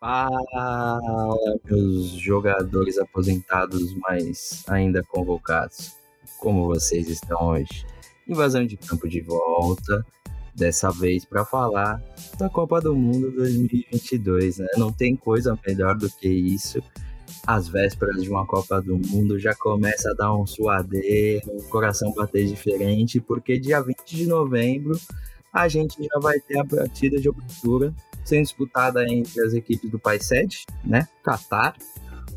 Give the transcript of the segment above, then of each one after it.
Fala, meus jogadores aposentados, mas ainda convocados. Como vocês estão hoje? Invasão de campo de volta, dessa vez para falar da Copa do Mundo 2022, né? Não tem coisa melhor do que isso. As vésperas de uma Copa do Mundo já começa a dar um suadeiro, o coração bater diferente, porque dia 20 de novembro a gente já vai ter a partida de abertura sendo disputada entre as equipes do país sede, né, Catar,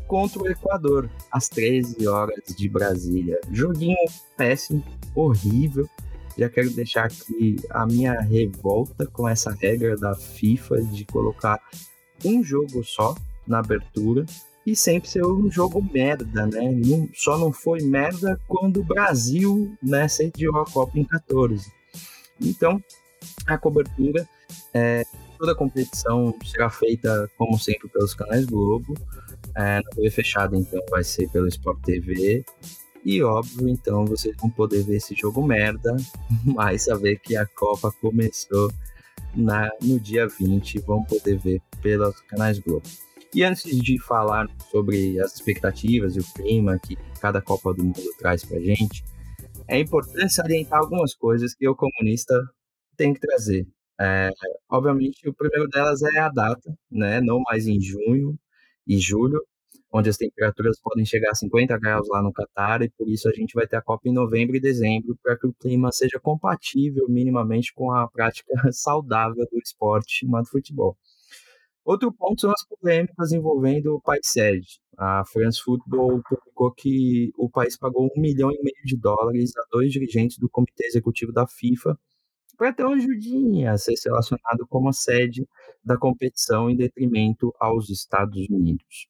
contra o Equador, às 13 horas de Brasília. Joguinho péssimo, horrível. Já quero deixar aqui a minha revolta com essa regra da FIFA de colocar um jogo só na abertura e sempre ser um jogo merda, né? Não, só não foi merda quando o Brasil né, sediou a Copa em 14. Então, a cobertura é, toda a competição será feita, como sempre, pelos canais Globo. É, na TV fechada, então, vai ser pelo Sport TV. E óbvio, então, vocês vão poder ver esse jogo merda, mas saber que a Copa começou na, no dia 20, vão poder ver pelos canais Globo. E antes de falar sobre as expectativas e o clima que cada Copa do Mundo traz pra gente, é importante salientar algumas coisas que o comunista tem que trazer. É, obviamente, o primeiro delas é a data, né? Não mais em junho e julho, onde as temperaturas podem chegar a 50 graus lá no Catar, e por isso a gente vai ter a Copa em novembro e dezembro, para que o clima seja compatível minimamente com a prática saudável do esporte chamado futebol. Outro ponto são as polêmicas envolvendo o país sede. A France Football publicou que o país pagou um milhão e meio de dólares a dois dirigentes do comitê executivo da FIFA para ter uma ajudinha a ser selecionado como a sede da competição em detrimento aos Estados Unidos.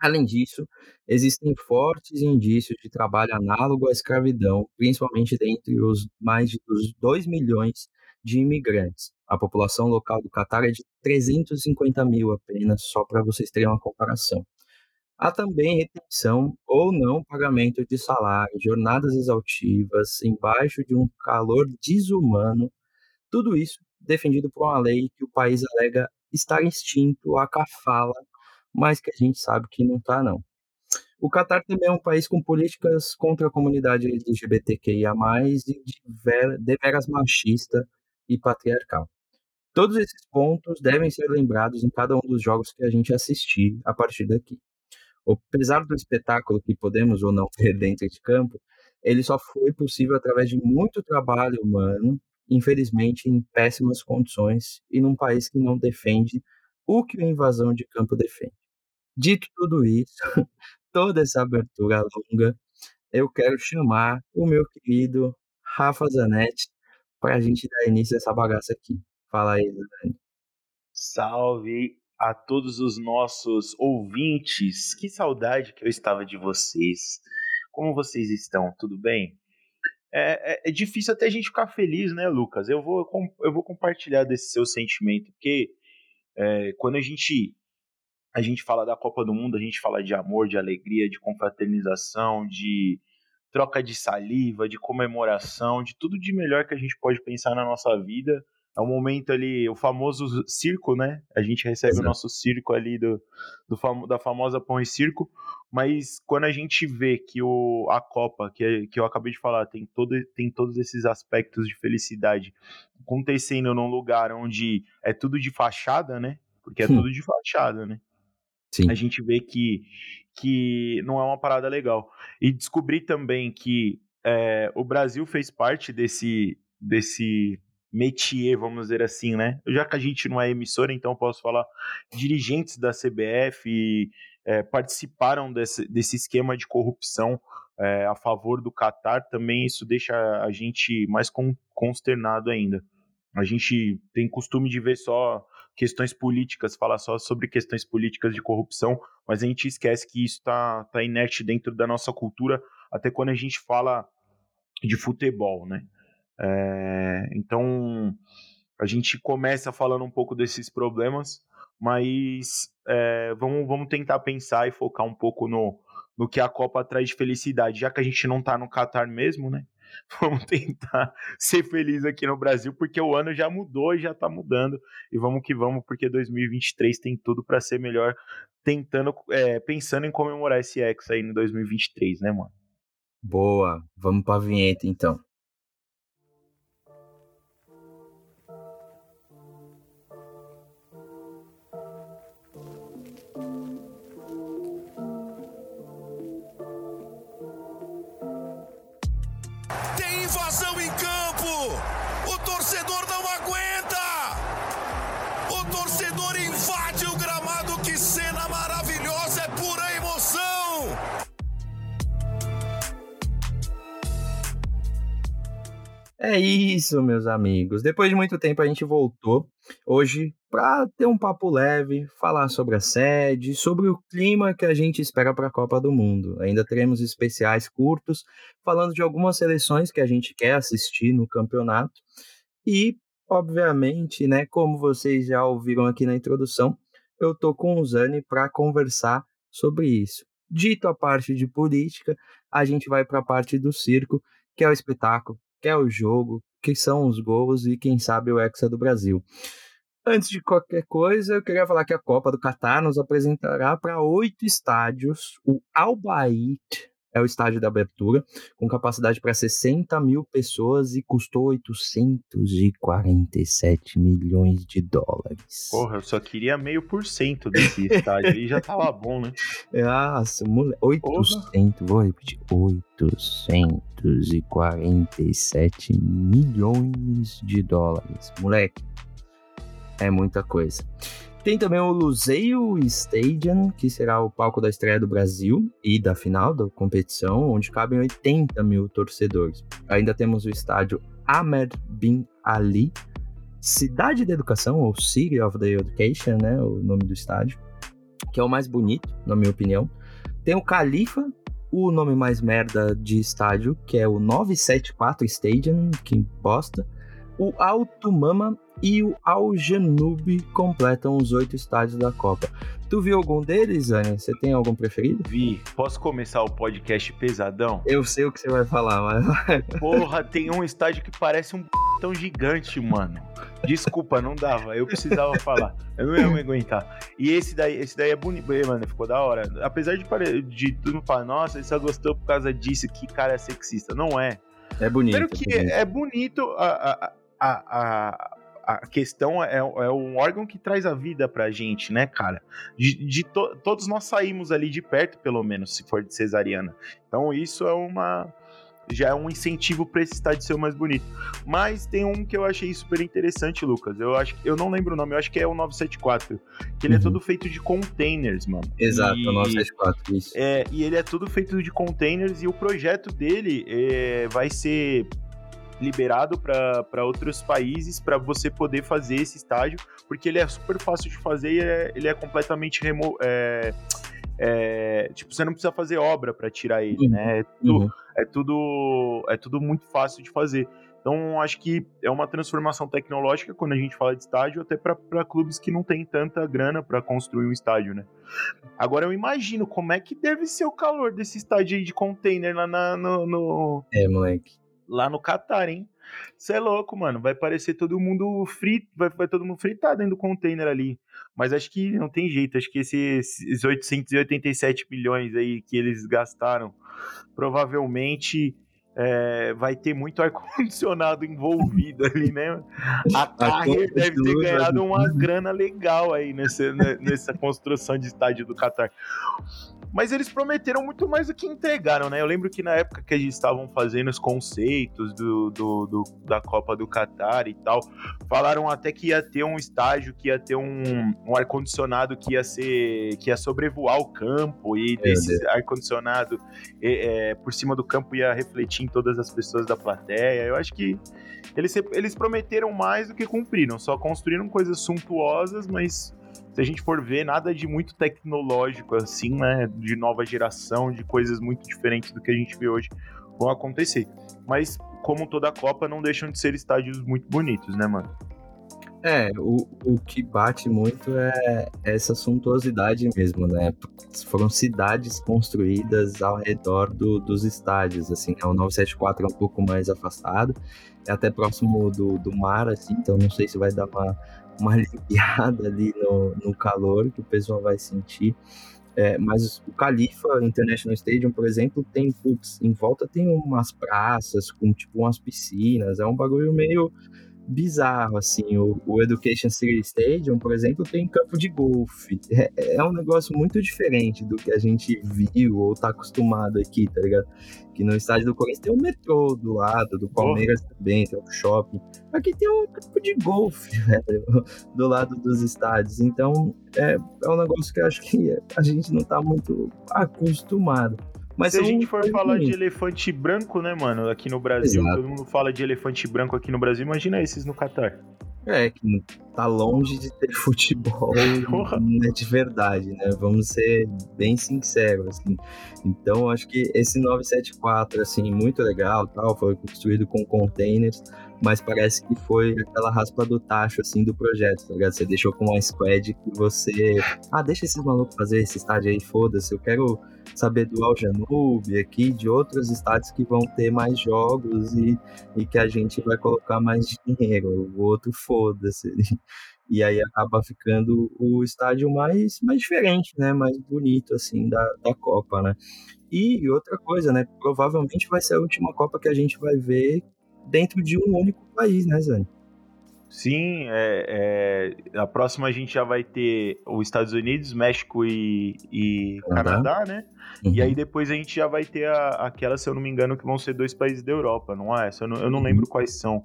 Além disso, existem fortes indícios de trabalho análogo à escravidão, principalmente dentre os mais de 2 milhões de imigrantes. A população local do Catar é de 350 mil apenas, só para vocês terem uma comparação. Há também retenção ou não pagamento de salário, jornadas exaustivas, embaixo de um calor desumano, tudo isso defendido por uma lei que o país alega estar extinto a cafala, mas que a gente sabe que não está não. O Catar também é um país com políticas contra a comunidade LGBTQIA+, e deveras machista e patriarcal. Todos esses pontos devem ser lembrados em cada um dos jogos que a gente assistir a partir daqui apesar do espetáculo que podemos ou não ter dentro de campo, ele só foi possível através de muito trabalho humano, infelizmente em péssimas condições e num país que não defende o que a invasão de campo defende. Dito tudo isso, toda essa abertura longa, eu quero chamar o meu querido Rafa Zanetti para a gente dar início a essa bagaça aqui. Fala aí, Zanetti. Salve a todos os nossos ouvintes. Que saudade que eu estava de vocês. Como vocês estão? Tudo bem? É, é, é, difícil até a gente ficar feliz, né, Lucas? Eu vou, eu vou compartilhar desse seu sentimento, porque é, quando a gente, a gente fala da Copa do Mundo, a gente fala de amor, de alegria, de confraternização, de troca de saliva, de comemoração, de tudo de melhor que a gente pode pensar na nossa vida é um momento ali, o famoso circo, né? A gente recebe Exato. o nosso circo ali do, do famo, da famosa pão e circo, mas quando a gente vê que o, a Copa, que, que eu acabei de falar, tem, todo, tem todos esses aspectos de felicidade acontecendo num lugar onde é tudo de fachada, né? Porque é tudo de fachada, né? Sim. A gente vê que, que não é uma parada legal. E descobri também que é, o Brasil fez parte desse, desse métier, vamos dizer assim, né? Já que a gente não é emissora, então posso falar dirigentes da CBF é, participaram desse, desse esquema de corrupção é, a favor do Qatar, também isso deixa a gente mais consternado ainda. A gente tem costume de ver só questões políticas, falar só sobre questões políticas de corrupção, mas a gente esquece que isso está tá inerte dentro da nossa cultura, até quando a gente fala de futebol, né? É, então, a gente começa falando um pouco desses problemas, mas é, vamos, vamos tentar pensar e focar um pouco no, no que a Copa traz de felicidade, já que a gente não está no Qatar mesmo, né? Vamos tentar ser felizes aqui no Brasil, porque o ano já mudou e já tá mudando. E vamos que vamos, porque 2023 tem tudo para ser melhor, tentando, é, pensando em comemorar esse ex aí em 2023, né, mano? Boa, vamos pra vinheta então. É isso, meus amigos. Depois de muito tempo a gente voltou hoje para ter um papo leve, falar sobre a sede, sobre o clima que a gente espera para a Copa do Mundo. Ainda teremos especiais curtos falando de algumas seleções que a gente quer assistir no campeonato e, obviamente, né, como vocês já ouviram aqui na introdução, eu tô com o Zani para conversar sobre isso. Dito a parte de política, a gente vai para a parte do circo, que é o espetáculo que é o jogo, que são os gols e quem sabe o Hexa do Brasil. Antes de qualquer coisa, eu queria falar que a Copa do Catar nos apresentará para oito estádios. O Al Bayt é o estádio da abertura, com capacidade para 60 mil pessoas e custou 847 milhões de dólares. Porra, eu só queria meio por cento desse estádio aí, já tava bom, né? Nossa, moleque, 800, vou repetir, 847 milhões de dólares. Moleque, é muita coisa. Tem também o Luseio Stadium, que será o palco da estreia do Brasil e da final da competição, onde cabem 80 mil torcedores. Ainda temos o estádio Ahmed Bin Ali, Cidade da Educação, ou City of the Education, né, o nome do estádio, que é o mais bonito, na minha opinião. Tem o Califa, o nome mais merda de estádio, que é o 974 Stadium, que bosta. O Alto Mama e o Al Janube completam os oito estádios da Copa. Tu viu algum deles, Anne? Você tem algum preferido? Vi. Posso começar o podcast pesadão? Eu sei o que você vai falar, mas. Porra, tem um estádio que parece um tão gigante, mano. Desculpa, não dava. Eu precisava falar. Eu não ia me aguentar. E esse daí, esse daí é bonito, mano. Ficou da hora. Apesar de, de tudo mundo falar, nossa, ele só gostou por causa disso, que cara é sexista. Não é. É bonito. Primeiro que é bonito, é bonito a, a, a, a questão é, é um órgão que traz a vida pra gente, né, cara? De, de to, todos nós saímos ali de perto, pelo menos, se for de cesariana. Então isso é uma já é um incentivo para esse estádio ser o mais bonito. Mas tem um que eu achei super interessante, Lucas. Eu acho eu não lembro o nome, eu acho que é o 974, que ele é uhum. é todo feito de containers, mano. Exato, e, o 974, isso. É, e ele é todo feito de containers e o projeto dele é, vai ser liberado para outros países para você poder fazer esse estágio, porque ele é super fácil de fazer e é, ele é completamente remo é, é, tipo, você não precisa fazer obra para tirar ele, uhum. né? É tudo, uhum. é tudo, é tudo muito fácil de fazer. Então, acho que é uma transformação tecnológica quando a gente fala de estádio, até para clubes que não têm tanta grana para construir um estádio, né? Agora, eu imagino como é que deve ser o calor desse estádio aí de container lá na, no, no... É, moleque lá no Catar, hein? Você é louco, mano. Vai parecer todo mundo frito, vai, vai todo mundo fritar dentro do container ali. Mas acho que não tem jeito. Acho que esses, esses 887 milhões aí que eles gastaram, provavelmente é, vai ter muito ar-condicionado envolvido ali, né? A Carrier deve ter ganhado uma grana legal aí nessa, né, nessa construção de estádio do Qatar. Mas eles prometeram muito mais do que entregaram, né? Eu lembro que na época que eles estavam fazendo os conceitos do, do, do da Copa do Catar e tal, falaram até que ia ter um estágio, que ia ter um, um ar-condicionado que ia ser. que ia sobrevoar o campo, e desse ar-condicionado é, é, por cima do campo ia refletir em todas as pessoas da plateia. Eu acho que eles, eles prometeram mais do que cumpriram, só construíram coisas suntuosas, mas se a gente for ver, nada de muito tecnológico assim, né? De nova geração, de coisas muito diferentes do que a gente vê hoje vão acontecer. Mas, como toda Copa, não deixam de ser estádios muito bonitos, né, mano? É, o, o que bate muito é essa suntuosidade mesmo, né? Foram cidades construídas ao redor do, dos estádios, assim, né? O 974 é um pouco mais afastado, é até próximo do, do mar, assim, então não sei se vai dar uma, uma aliviada ali no, no calor que o pessoal vai sentir. É, mas o Califa International Stadium, por exemplo, tem, putz, em volta tem umas praças com, tipo, umas piscinas, é um bagulho meio bizarro, assim. O, o Education City Stadium, por exemplo, tem campo de golfe. É, é, um negócio muito diferente do que a gente viu ou tá acostumado aqui, tá ligado? Que no estádio do Corinthians tem um metrô do lado, do Palmeiras oh. também, tem um shopping. Aqui tem um campo de golfe, velho, do lado dos estádios. Então, é, é um negócio que eu acho que a gente não tá muito acostumado. Mas se a gente for falar de elefante branco, né, mano, aqui no Brasil, Exato. todo mundo fala de elefante branco aqui no Brasil, imagina esses no Catar. É, que tá longe de ter futebol né, de verdade, né? Vamos ser bem sinceros, assim. Então, acho que esse 974, assim, muito legal, tal, foi construído com containers, mas parece que foi aquela raspa do tacho, assim, do projeto, tá ligado? Você deixou com uma squad que você... Ah, deixa esses malucos fazer esse estádio aí, foda-se, eu quero saber do Aljanube aqui, de outros estádios que vão ter mais jogos e, e que a gente vai colocar mais dinheiro, o outro foda-se. E aí acaba ficando o estádio mais, mais diferente, né? Mais bonito, assim, da, da Copa, né? E outra coisa, né? Provavelmente vai ser a última Copa que a gente vai ver dentro de um único país, né, Zane? Sim, é, é, a próxima a gente já vai ter os Estados Unidos, México e, e Canadá, né? Uhum. E aí depois a gente já vai ter a, aquela, se eu não me engano, que vão ser dois países da Europa, não é? Eu não, eu não uhum. lembro quais são.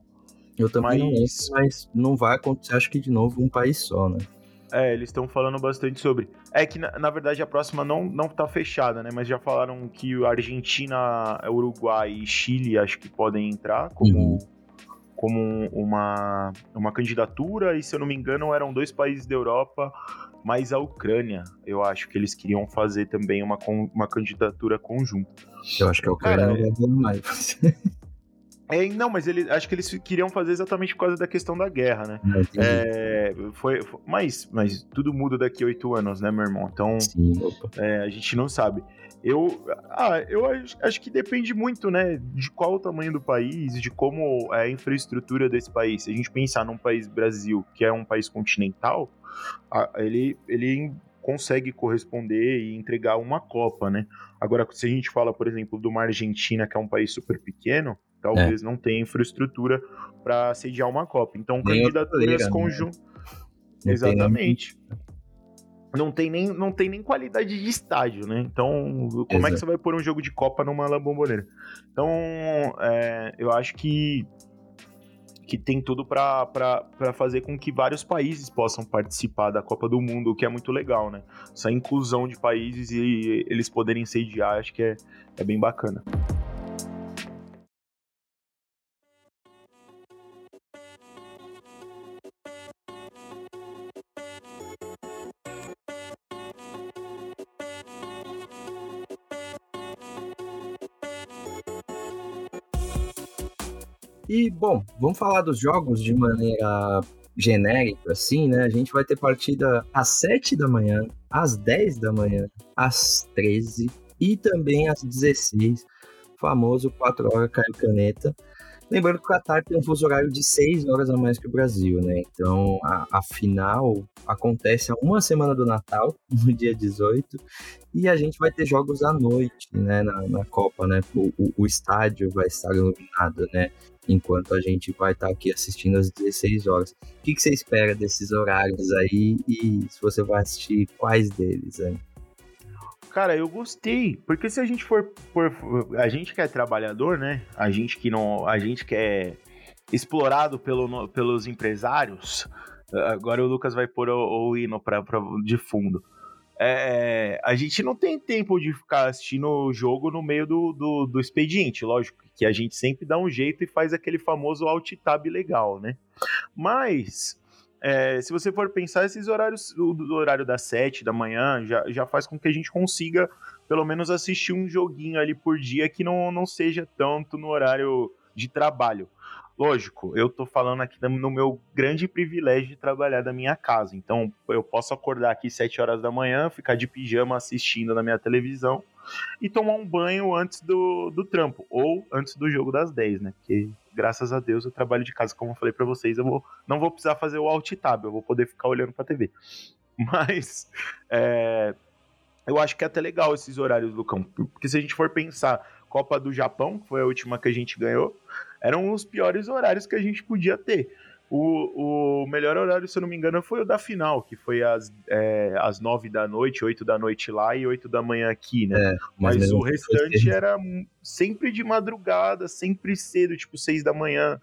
Eu também mas... não lembro, mas não vai acontecer, acho que de novo, um país só, né? É, eles estão falando bastante sobre. É que, na, na, verdade, a próxima não, não tá fechada, né? Mas já falaram que Argentina, Uruguai e Chile acho que podem entrar como, uhum. como uma, uma candidatura. E se eu não me engano, eram dois países da Europa, mais a Ucrânia. Eu acho que eles queriam fazer também uma, uma candidatura conjunta. Eu acho que a Ucrânia Cara, não vai mais. É, não, mas ele, acho que eles queriam fazer exatamente por causa da questão da guerra, né? É, foi, foi, mas, mas tudo muda daqui a oito anos, né, meu irmão? Então, é, a gente não sabe. Eu, ah, eu acho, acho, que depende muito, né, de qual o tamanho do país, de como é a infraestrutura desse país. Se a gente pensar num país Brasil, que é um país continental, ele, ele consegue corresponder e entregar uma Copa, né? Agora, se a gente fala, por exemplo, de uma Argentina, que é um país super pequeno, talvez é. não tenha infraestrutura para sediar uma Copa. Então, nem candidaturas conjuntas. Né? Exatamente. Não tem, nem, não tem nem qualidade de estádio, né? Então, como Exato. é que você vai pôr um jogo de Copa numa La Bombonera? Então, é, eu acho que que tem tudo para fazer com que vários países possam participar da Copa do Mundo, o que é muito legal, né? Essa inclusão de países e eles poderem sediar, acho que é, é bem bacana. E, bom, vamos falar dos jogos de maneira genérica, assim, né? A gente vai ter partida às 7 da manhã, às 10 da manhã, às 13 e também às 16. Famoso 4 horas caiu caneta. Lembrando que o Qatar tem um fuso horário de 6 horas a mais que o Brasil, né? Então a, a final acontece a uma semana do Natal, no dia 18, e a gente vai ter jogos à noite, né? Na, na Copa, né? O, o, o estádio vai estar iluminado, né? enquanto a gente vai estar tá aqui assistindo às 16 horas. O que, que, você espera desses horários aí e se você vai assistir quais deles aí? Cara, eu gostei, porque se a gente for, a gente que é trabalhador, né? A gente que não, a gente que é explorado pelo, pelos empresários. Agora o Lucas vai pôr o, o hino pra, pra, de fundo. É, a gente não tem tempo de ficar assistindo o jogo no meio do, do, do, expediente, lógico que a gente sempre dá um jeito e faz aquele famoso alt tab legal, né? Mas é, se você for pensar, esses horários, o do horário das 7 da manhã já, já faz com que a gente consiga pelo menos assistir um joguinho ali por dia que não, não seja tanto no horário de trabalho. Lógico, eu tô falando aqui no meu grande privilégio de trabalhar da minha casa. Então, eu posso acordar aqui 7 horas da manhã, ficar de pijama assistindo na minha televisão e tomar um banho antes do, do trampo, ou antes do jogo das 10, né? Porque, graças a Deus, eu trabalho de casa, como eu falei para vocês, eu vou, não vou precisar fazer o alt tab, eu vou poder ficar olhando pra TV. Mas, é, eu acho que é até legal esses horários, Lucão, porque se a gente for pensar, Copa do Japão, que foi a última que a gente ganhou, eram os piores horários que a gente podia ter. O, o melhor horário, se eu não me engano, foi o da final, que foi às, é, às 9 da noite, 8 da noite lá e 8 da manhã aqui, né? É, mas, mas o restante era sempre de madrugada, sempre cedo, tipo 6 da manhã,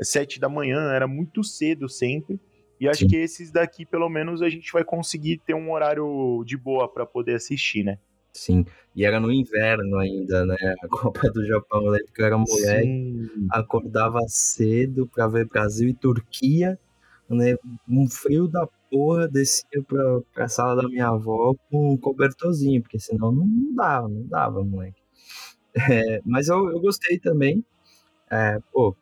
7 da manhã, era muito cedo sempre. E acho Sim. que esses daqui, pelo menos, a gente vai conseguir ter um horário de boa para poder assistir, né? Sim, e era no inverno ainda, né? A Copa do Japão, eu lembro que eu era moleque, Sim. acordava cedo para ver Brasil e Turquia, né? Um frio da porra, descia pra, pra sala da minha avó com um cobertorzinho, porque senão não, dava, não dava, moleque. É, mas eu, eu gostei também, é, pô,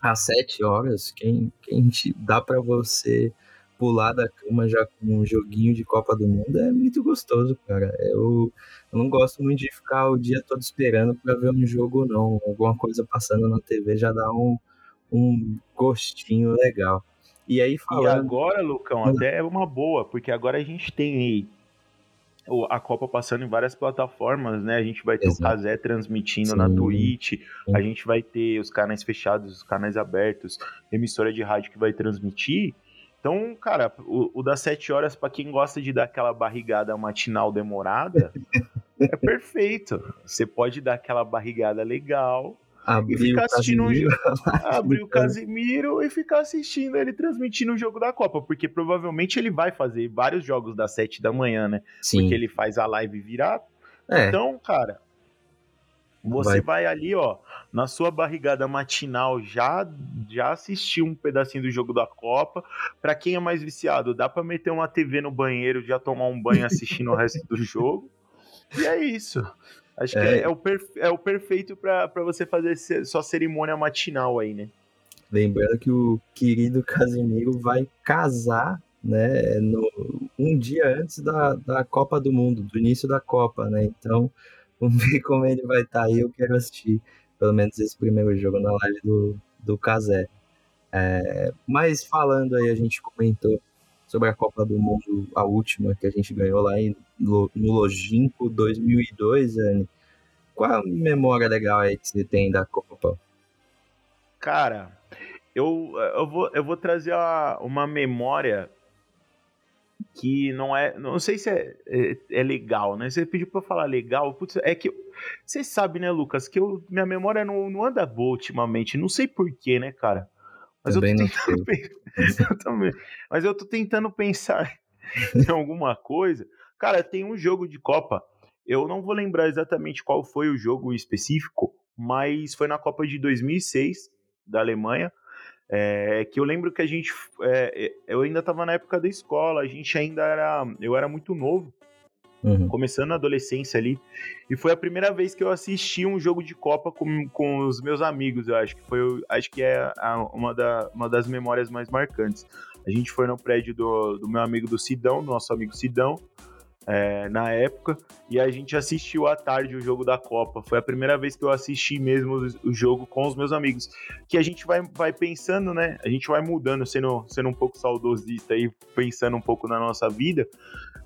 às sete horas, quem, quem dá para você pular da cama já com um joguinho de Copa do Mundo é muito gostoso, cara. Eu, eu não gosto muito de ficar o dia todo esperando para ver um jogo, não. Alguma coisa passando na TV já dá um, um gostinho legal. E aí falando... E agora, Lucão, até é uma boa, porque agora a gente tem a Copa passando em várias plataformas, né? A gente vai ter Exato. o Kazé transmitindo Sim. na Twitch, Sim. a gente vai ter os canais fechados, os canais abertos, emissora de rádio que vai transmitir. Então, cara, o, o das 7 horas, para quem gosta de dar aquela barrigada matinal demorada, é perfeito. Você pode dar aquela barrigada legal abrir e ficar assistindo um jogo. abrir o Casimiro e ficar assistindo ele transmitindo o jogo da Copa, porque provavelmente ele vai fazer vários jogos das 7 da manhã, né? Sim. Porque ele faz a live virar. É. Então, cara, você vai. vai. ali, ó, na sua barrigada matinal, já já assistiu um pedacinho do jogo da Copa. Para quem é mais viciado, dá para meter uma TV no banheiro, já tomar um banho assistindo o resto do jogo. E é isso. Acho é. que é, é, o, perfe é o perfeito para você fazer sua cerimônia matinal aí, né? Lembrando que o querido Casimiro vai casar, né, no, um dia antes da, da Copa do Mundo, do início da Copa, né? Então, Vamos ver como ele vai estar tá aí. Eu quero assistir pelo menos esse primeiro jogo na live do, do Kazé. É, mas falando aí, a gente comentou sobre a Copa do Mundo, a última que a gente ganhou lá em, no, no Logimpo 2002, Anne. Qual a memória legal aí que você tem da Copa? Cara, eu, eu, vou, eu vou trazer uma, uma memória que não é. Não sei se é, é, é legal, né? Você pediu pra eu falar legal. Putz, é que. Você sabe, né, Lucas, que eu, minha memória não, não anda boa ultimamente. Não sei porquê, né, cara? Mas também eu tô tentando pensar, eu também. Mas eu tô tentando pensar em alguma coisa. Cara, tem um jogo de Copa. Eu não vou lembrar exatamente qual foi o jogo específico, mas foi na Copa de 2006 da Alemanha. É, que eu lembro que a gente. É, é eu ainda estava na época da escola, a gente ainda era. Eu era muito novo, uhum. começando a adolescência ali. E foi a primeira vez que eu assisti um jogo de Copa com, com os meus amigos, eu acho que foi. Acho que é a, uma, da, uma das memórias mais marcantes. A gente foi no prédio do, do meu amigo do Sidão, do nosso amigo Sidão é, na época, e a gente assistiu à tarde o jogo da Copa. Foi a primeira vez que eu assisti mesmo o jogo com os meus amigos. Que a gente vai, vai pensando, né? A gente vai mudando, sendo, sendo um pouco saudosista e pensando um pouco na nossa vida.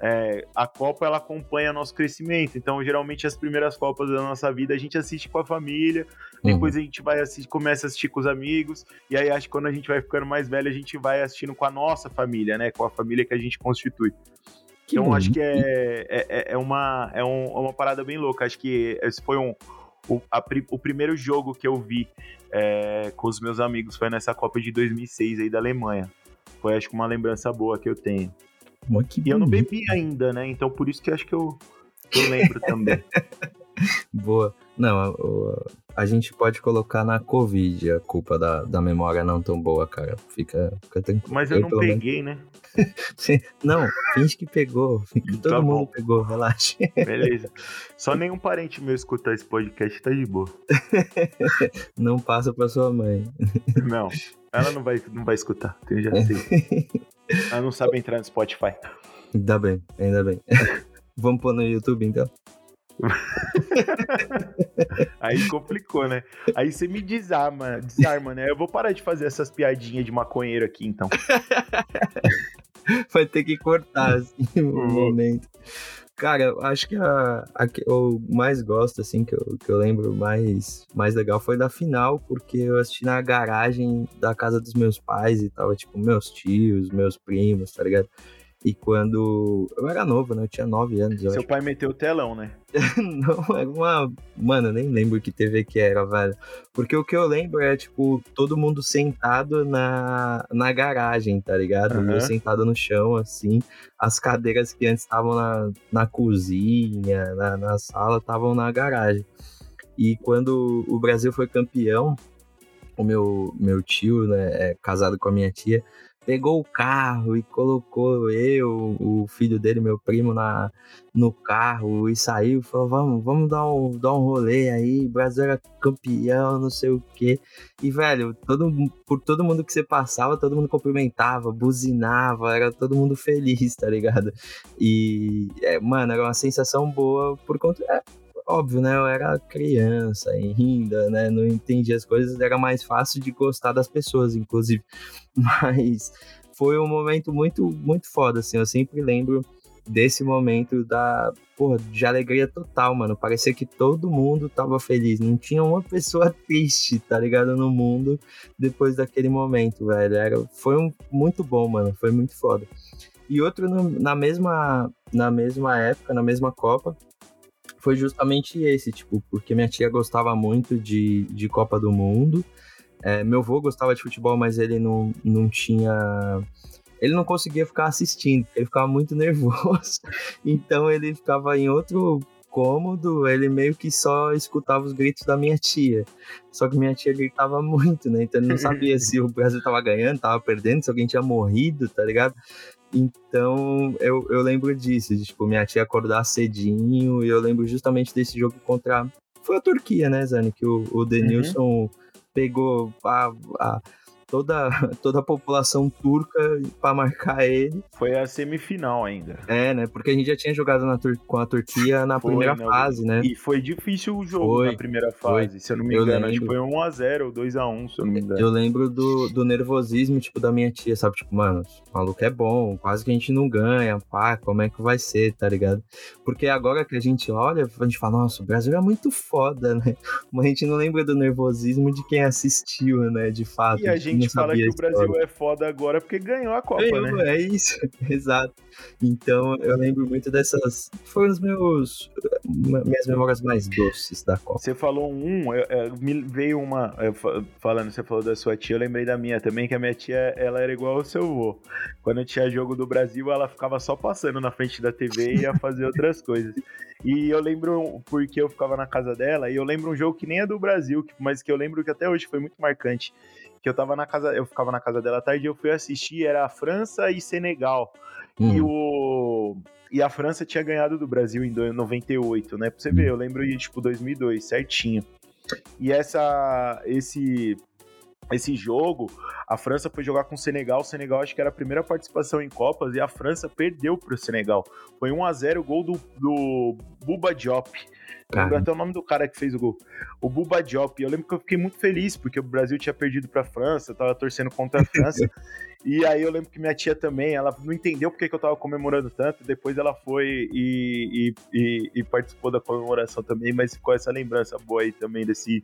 É, a Copa ela acompanha nosso crescimento. Então, geralmente, as primeiras Copas da nossa vida a gente assiste com a família, depois uhum. a gente vai assistir, começa a assistir com os amigos, e aí acho que quando a gente vai ficando mais velho, a gente vai assistindo com a nossa família, né? Com a família que a gente constitui. Que então bom. acho que é, é, é, é, uma, é, um, é uma parada bem louca. Acho que esse foi um, o, a, o primeiro jogo que eu vi é, com os meus amigos foi nessa Copa de 2006 aí da Alemanha. Foi acho que uma lembrança boa que eu tenho. e eu não bebi ainda, né? Então por isso que acho que eu, eu lembro também. Boa. Não, a, a, gente pode colocar na Covid a culpa da, da memória não tão boa, cara. Fica, fica tranquilo. Mas eu, eu não peguei, menos... né? não, finge que pegou. Todo tá mundo bom. pegou, relaxa. Beleza. Só nenhum parente meu escutar esse podcast, tá de boa. não passa pra sua mãe. Não, ela não vai, não vai escutar, tenho já sei. Ela não sabe entrar no Spotify. Ainda bem, ainda bem. Vamos pôr no YouTube então? Aí complicou, né? Aí você me desarma, desarma, né? Eu vou parar de fazer essas piadinhas de maconheiro aqui, então. Vai ter que cortar, assim, um uhum. momento. Cara, acho que a, a que eu mais gosto, assim, que eu, que eu lembro mais, mais legal foi da final, porque eu assisti na garagem da casa dos meus pais e tava, tipo, meus tios, meus primos, tá ligado? E quando. Eu era novo, né? Eu tinha 9 anos. Seu acho. pai meteu o telão, né? não, era uma. Mano, eu nem lembro que TV que era, velho. Porque o que eu lembro é, tipo, todo mundo sentado na, na garagem, tá ligado? Uhum. Eu sentado no chão, assim. As cadeiras que antes estavam na, na cozinha, na, na sala, estavam na garagem. E quando o Brasil foi campeão, o meu, meu tio, né, é casado com a minha tia, pegou o carro e colocou eu, o filho dele, meu primo, na, no carro e saiu. Falou: vamos, vamos dar um, dar um rolê aí. Brasil era campeão, não sei o quê. E, velho, todo, por todo mundo que você passava, todo mundo cumprimentava, buzinava, era todo mundo feliz, tá ligado? E, é, mano, era uma sensação boa por conta. É, óbvio, né? Eu era criança ainda, né? Não entendia as coisas, era mais fácil de gostar das pessoas, inclusive. Mas foi um momento muito, muito foda, assim. Eu sempre lembro desse momento da, porra, de alegria total, mano. Parecia que todo mundo tava feliz. Não tinha uma pessoa triste, tá ligado? No mundo depois daquele momento, velho. Era, foi um, muito bom, mano. Foi muito foda. E outro no, na mesma na mesma época, na mesma Copa, foi justamente esse, tipo, porque minha tia gostava muito de, de Copa do Mundo. É, meu avô gostava de futebol, mas ele não, não tinha. Ele não conseguia ficar assistindo, ele ficava muito nervoso. Então ele ficava em outro cômodo, ele meio que só escutava os gritos da minha tia. Só que minha tia gritava muito, né? Então ele não sabia se o Brasil tava ganhando, tava perdendo, se alguém tinha morrido, tá ligado? Então eu, eu lembro disso, de, tipo, minha tia acordar cedinho, e eu lembro justamente desse jogo contra. Foi a Turquia, né, Zani? Que o, o Denilson uhum. pegou a, a toda, toda a população turca para marcar ele. Foi a semifinal ainda. É, né? Porque a gente já tinha jogado na com a Turquia na foi, primeira não, fase, né? E foi difícil o jogo foi, na primeira fase, foi. se eu não me eu engano. Lembro. Acho foi 1x0 ou 2x1, se eu não me engano. Eu lembro do, do nervosismo, tipo, da minha tia, sabe? Tipo, mano, o maluco é bom, quase que a gente não ganha, pá, como é que vai ser, tá ligado? Porque agora que a gente olha, a gente fala, nossa, o Brasil é muito foda, né? Mas a gente não lembra do nervosismo de quem assistiu, né? De fato. E a gente gente fala que o Brasil é foda agora porque ganhou a Copa, ganhou, né? É isso, exato. Então eu lembro muito dessas. Foram os meus. minhas memórias mais doces da Copa. Você falou um, eu, eu, me veio uma. Eu, falando, você falou da sua tia, eu lembrei da minha também, que a minha tia ela era igual ao seu avô. Quando tinha jogo do Brasil, ela ficava só passando na frente da TV e ia fazer outras coisas. E eu lembro porque eu ficava na casa dela, e eu lembro um jogo que nem é do Brasil, mas que eu lembro que até hoje foi muito marcante que eu tava na casa, eu ficava na casa dela à tarde e eu fui assistir, era a França e Senegal. Hum. E o e a França tinha ganhado do Brasil em 98, né? Pra você ver, eu lembro de tipo 2002, certinho. E essa esse esse jogo, a França foi jogar com o Senegal. O Senegal acho que era a primeira participação em Copas e a França perdeu para o Senegal. Foi 1 a 0 o gol do, do Buba Diop. Eu lembro até o nome do cara que fez o gol. O Buba Diop. Eu lembro que eu fiquei muito feliz, porque o Brasil tinha perdido pra França, eu tava torcendo contra a França. e aí eu lembro que minha tia também, ela não entendeu porque que eu tava comemorando tanto. Depois ela foi e, e, e, e participou da comemoração também, mas ficou essa lembrança boa aí também desse,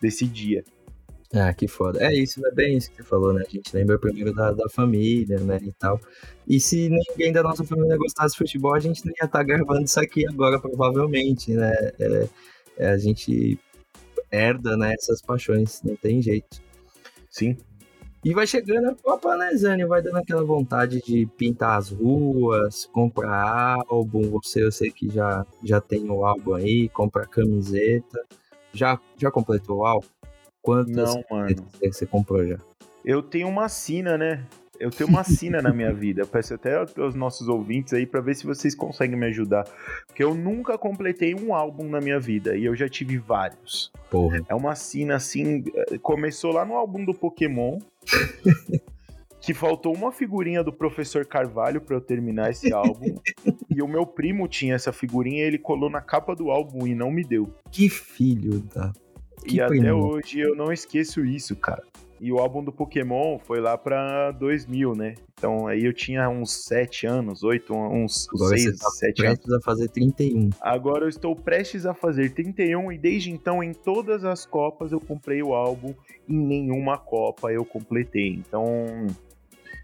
desse dia. Ah, que foda. É isso, é bem isso que você falou, né? A gente lembra primeiro da, da família, né? E tal. E se ninguém da nossa família gostasse de futebol, a gente não ia estar tá gravando isso aqui agora, provavelmente, né? É, é, a gente herda né, essas paixões, não tem jeito. Sim. E vai chegando a Copa, né, Zane? Vai dando aquela vontade de pintar as ruas, comprar álbum. Você, eu sei que já, já tem o álbum aí, comprar camiseta. Já, já completou o álbum? Quantas Não, mano. você comprou já? Eu tenho uma sina, né? Eu tenho uma sina na minha vida. peço até aos nossos ouvintes aí para ver se vocês conseguem me ajudar. Porque eu nunca completei um álbum na minha vida e eu já tive vários. Porra. É uma sina assim. Começou lá no álbum do Pokémon. que faltou uma figurinha do professor Carvalho para eu terminar esse álbum. e o meu primo tinha essa figurinha e ele colou na capa do álbum e não me deu. Que filho da. Que e primo. até hoje eu não esqueço isso, cara. E o álbum do Pokémon foi lá pra 2000, né? Então aí eu tinha uns 7 anos, 8, uns Agora 6, você tá 7 anos. prestes a fazer 31. Agora eu estou prestes a fazer 31 e desde então em todas as Copas eu comprei o álbum, em nenhuma Copa eu completei. Então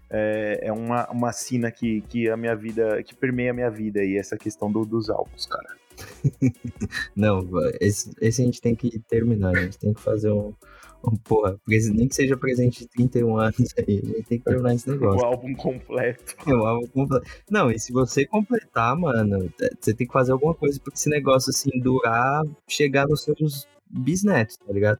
é, é uma, uma sina que, que a minha vida, que permeia a minha vida aí, essa questão do, dos álbuns, cara. Não, esse, esse a gente tem que terminar, a gente tem que fazer um, um porra, nem que seja presente de 31 anos aí, a gente tem que terminar esse negócio. O álbum completo. É, o álbum completo. Não, e se você completar, mano, é, você tem que fazer alguma coisa pra esse negócio assim durar, chegar nos seus bisnetos, tá ligado?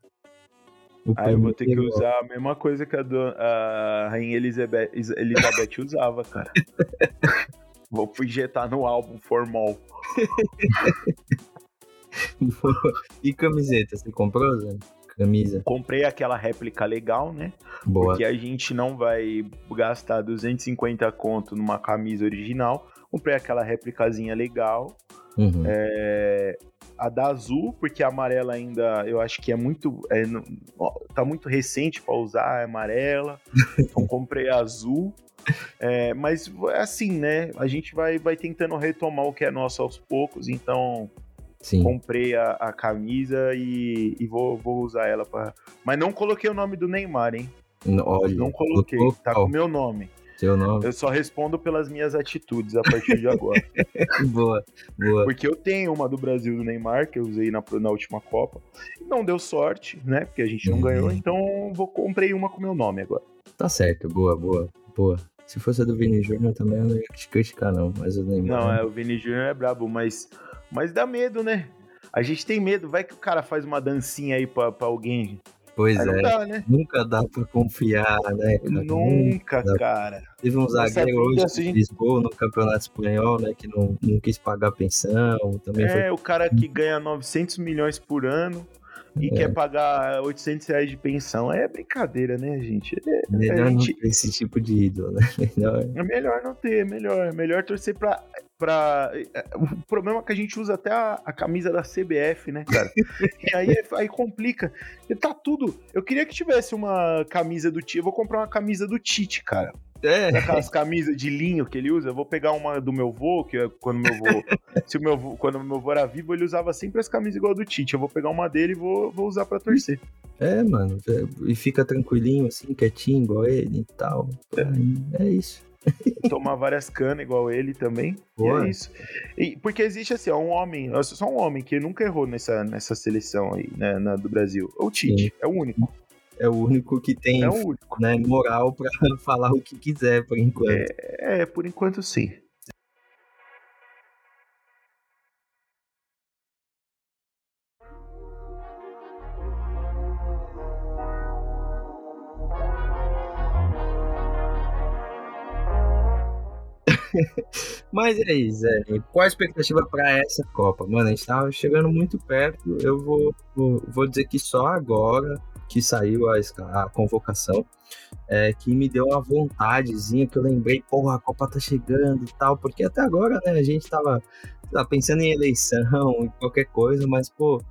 Aí eu vou ter que usar a mesma coisa que a, do, a Rainha Elizabeth, Elizabeth usava, cara. Vou injetar no álbum formal. e camiseta, você comprou, Zé? Camisa. Comprei aquela réplica legal, né? Boa. Porque a gente não vai gastar 250 conto numa camisa original. Comprei aquela réplicazinha legal. Uhum. É, a da azul, porque a amarela ainda eu acho que é muito. É, tá muito recente pra usar, é amarela. Então comprei a azul. É, mas é assim, né? A gente vai, vai tentando retomar o que é nosso aos poucos. Então Sim. comprei a, a camisa e, e vou, vou usar ela para. Mas não coloquei o nome do Neymar, hein? Olha, Não coloquei. botou Tá com o meu nome. seu nome. Eu só respondo pelas minhas atitudes a partir de agora. boa, boa. Porque eu tenho uma do Brasil do Neymar, que eu usei na, na última Copa. Não deu sorte, né? Porque a gente não Uhum. ganhou. Então vou comprei uma com meu nome agora. Tá certo, boa, boa, boa. Se fosse a do Vini Júnior também eu não ia te criticar, não. Mas Neymar. Não, é, o Vini Júnior é brabo, mas, mas dá medo, né? A gente tem medo. Vai que o cara faz uma dancinha aí pra, pra alguém. Pois Aí é. dá, né? Nunca dá pra confiar, né, cara? Nunca, dá. cara. Teve um zagueiro hoje assim, gol no Campeonato Espanhol, né? Que não, não quis pagar pensão. Também foi É, o cara que ganha 900 milhões por ano e É. quer pagar 800 reais de pensão. É brincadeira, né, gente? É, melhor a não gente- ter esse tipo de ídolo, né? Melhor. é melhor não ter, é melhor. É melhor torcer pra, pra. O problema é que a gente usa até a, a camisa da CBF, né, cara? e aí, aí complica. E tá tudo. Eu queria que tivesse uma camisa do Tite. Eu vou comprar uma camisa do Tite, cara. É, Aquelas camisas de linho que ele usa, eu vou pegar uma do meu vô, que é quando meu vô, se o meu vô, quando o meu vô era vivo, ele usava sempre as camisas igual a do Tite. Eu vou pegar uma dele e vou, vou usar pra torcer. é, mano. é, E fica tranquilinho, assim, quietinho, igual ele e tal. É, é isso. Tomar várias canas igual ele também. E é isso. E, porque existe assim, ó, um homem, só um homem que nunca errou nessa, nessa seleção aí, né, na, do Brasil. É o Tite, Sim. é o único. É o único que tem É único. né, moral pra falar o que quiser por enquanto. É, por enquanto sim. Mas é isso, Zé. Qual a expectativa pra essa Copa? Mano, a gente tava chegando muito perto. Eu vou, vou, vou dizer que só agora que saiu a, a convocação é, que me deu uma vontadezinha que eu lembrei, porra, a Copa tá chegando e tal, porque até agora, né, a gente tava lá, pensando em eleição, em qualquer coisa, mas, pô,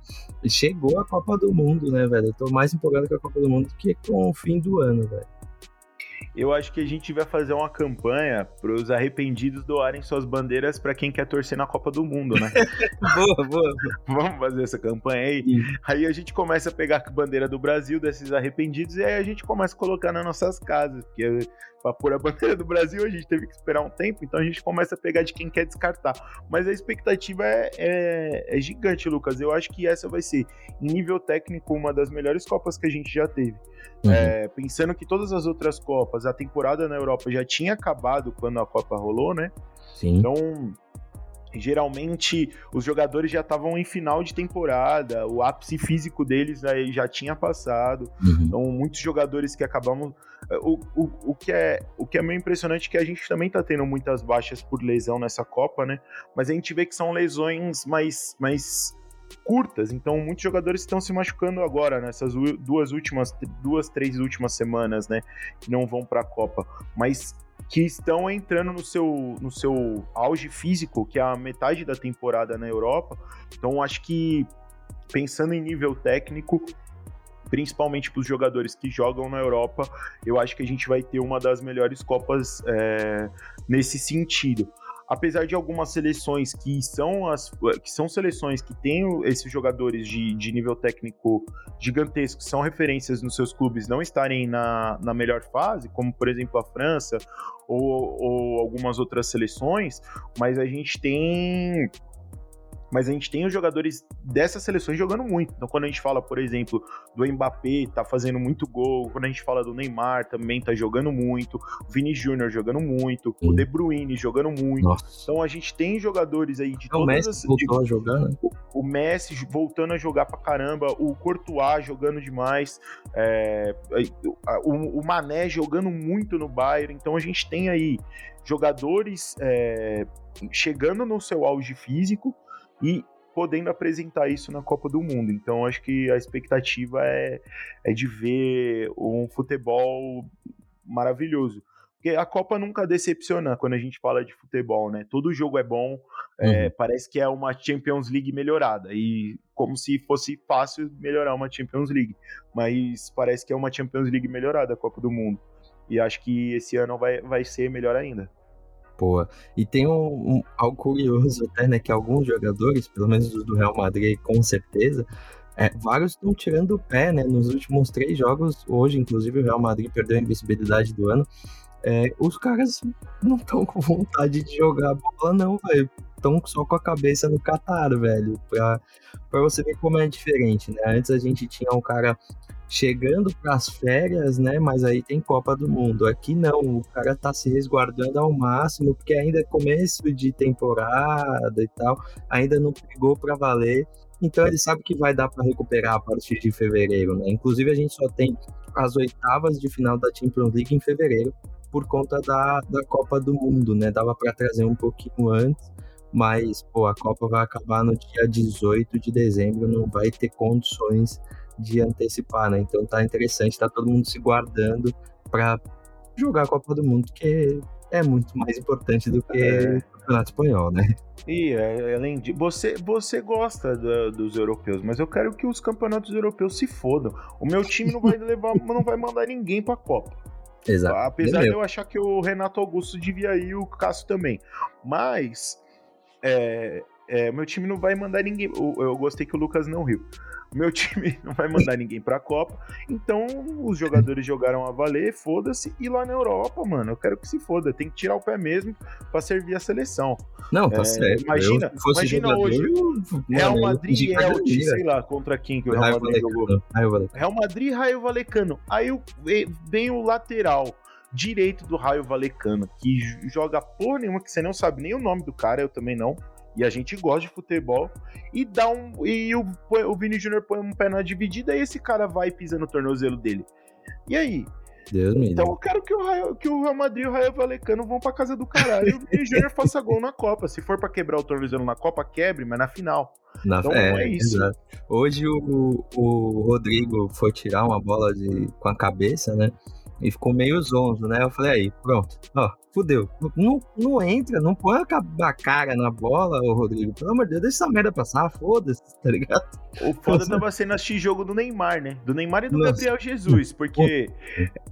chegou a Copa do Mundo, né, velho? Eu tô mais empolgado com a Copa do Mundo que com o fim do ano, velho. Eu acho que a gente vai fazer uma campanha para os arrependidos doarem suas bandeiras para quem quer torcer na Copa do Mundo, né? boa, boa. Vamos fazer essa campanha aí. Sim. Aí a gente começa a pegar a bandeira do Brasil desses arrependidos e aí a gente começa a colocar nas nossas casas, porque para pôr a bandeira do Brasil a gente teve que esperar um tempo, então a gente começa a pegar de quem quer descartar. Mas a expectativa é, é, é gigante, Lucas. Eu acho que essa vai ser, em nível técnico, uma das melhores Copas que a gente já teve. Uhum. É, pensando que todas as outras Copas, a temporada na Europa já tinha acabado quando a Copa rolou, né? Sim. Então, geralmente os jogadores já estavam em final de temporada, o ápice físico deles aí já tinha passado. Uhum. Então, muitos jogadores que acabamos. O, o, o, que é, o que é meio impressionante é que a gente também tá tendo muitas baixas por lesão nessa Copa, né? Mas a gente vê que são lesões mais, mais curtas, então muitos jogadores estão se machucando agora nessas duas últimas, duas, três últimas semanas, né? Que não vão para a Copa. Mas que estão entrando no seu, no seu auge físico, que é a metade da temporada na Europa. Então, acho que pensando em nível técnico, principalmente para os jogadores que jogam na Europa, eu acho que a gente vai ter uma das melhores Copas é, nesse sentido apesar de algumas seleções que são as que são seleções que têm esses jogadores de, de nível técnico gigantesco, são referências nos seus clubes, não estarem na, na melhor fase, como por exemplo a França ou, ou algumas outras seleções, mas a gente tem mas a gente tem os jogadores dessas seleções jogando muito. Então, quando a gente fala, por exemplo, do Mbappé, tá fazendo muito gol, quando a gente fala do Neymar, também tá jogando muito, o Vini Júnior jogando muito, Sim. o De Bruyne jogando muito. Nossa. Então, a gente tem jogadores aí de é, todas o Messi as... voltou a jogar, né? O, Messi voltando a jogar pra caramba, o Courtois jogando demais, é... o, Mané jogando muito no Bayern. Então, a gente tem aí jogadores é... chegando no seu auge físico, e podendo apresentar isso na Copa do Mundo. Então acho que a expectativa é, é de ver um futebol maravilhoso. Porque a Copa nunca decepciona quando a gente fala de futebol, né? Todo jogo é bom, é, uhum. parece que é uma Champions League melhorada. E como se fosse fácil melhorar uma Champions League. Mas parece que é uma Champions League melhorada a Copa do Mundo. E acho que esse ano vai, vai ser melhor ainda. E tem um, um, algo curioso até, né? Que alguns jogadores, pelo menos os do Real Madrid, com certeza, é, vários estão tirando o pé, né? Nos últimos três jogos, hoje, inclusive, o Real Madrid perdeu a invencibilidade do ano. É, os caras não estão com vontade de jogar bola, não, velho. Estão só com a cabeça no Catar, velho. Pra, pra você ver como é diferente, né? Antes a gente tinha um cara chegando para as férias, né? Mas aí tem Copa do Mundo. Aqui não, o cara tá se resguardando ao máximo, porque ainda é começo de temporada e tal, ainda não pegou para valer. Então ele sabe que vai dar para recuperar a partir de fevereiro, né? Inclusive a gente só tem as oitavas de final da Champions League em fevereiro por conta da, da Copa do Mundo, né? Dava para trazer um pouquinho antes, mas pô, a Copa vai acabar no dia 18 de dezembro, não vai ter condições de antecipar, né? Então tá interessante, tá todo mundo se guardando para jogar a Copa do Mundo, que é muito mais importante do que é. o Campeonato Espanhol, né? E é, além de você, você gosta do, dos europeus, mas eu quero que os campeonatos europeus se fodam. O meu time não vai levar, não vai mandar ninguém para a Copa. Exato. Apesar de eu achar que o Renato Augusto devia ir, o Cássio também. Mas é, é, meu time não vai mandar ninguém. Eu, eu gostei que o Lucas não riu meu time não vai mandar ninguém pra Copa. Então os jogadores jogaram a valer, foda-se. E lá na Europa, mano, eu quero que se foda. Tem que tirar o pé mesmo pra servir a seleção. Não, tá é, certo. Imagina, imagina jogador, hoje. Eu, Real Madrid e Elche, sei lá, contra quem que o Real Madrid jogou. Real Madrid e Raio Valecano. Aí vem o lateral direito do Raio Valecano, que joga porra nenhuma, que você não sabe nem o nome do cara, eu também não e a gente gosta de futebol, e dá um. E o, o Vini Júnior põe um pé na dividida e esse cara vai pisando no tornozelo dele. E aí? Deus então eu quero que o, Raio, que o Real Madrid e o Raio Valecano vão pra casa do caralho e o Vini Júnior faça gol na Copa. Se for pra quebrar o tornozelo na Copa, quebre, mas na final. Na, então é, é isso. Exato. Hoje o, o Rodrigo foi tirar uma bola de, com a cabeça, né? E ficou meio zonzo, né? Eu falei, aí, pronto, ó, fudeu. Não, não entra, não põe a cara na bola, ô Rodrigo. Pelo amor de Deus, deixa essa merda passar, foda-se, tá ligado? O foda tava sendo assistir jogo do Neymar, né? Do Neymar e do Nossa. Gabriel Jesus, porque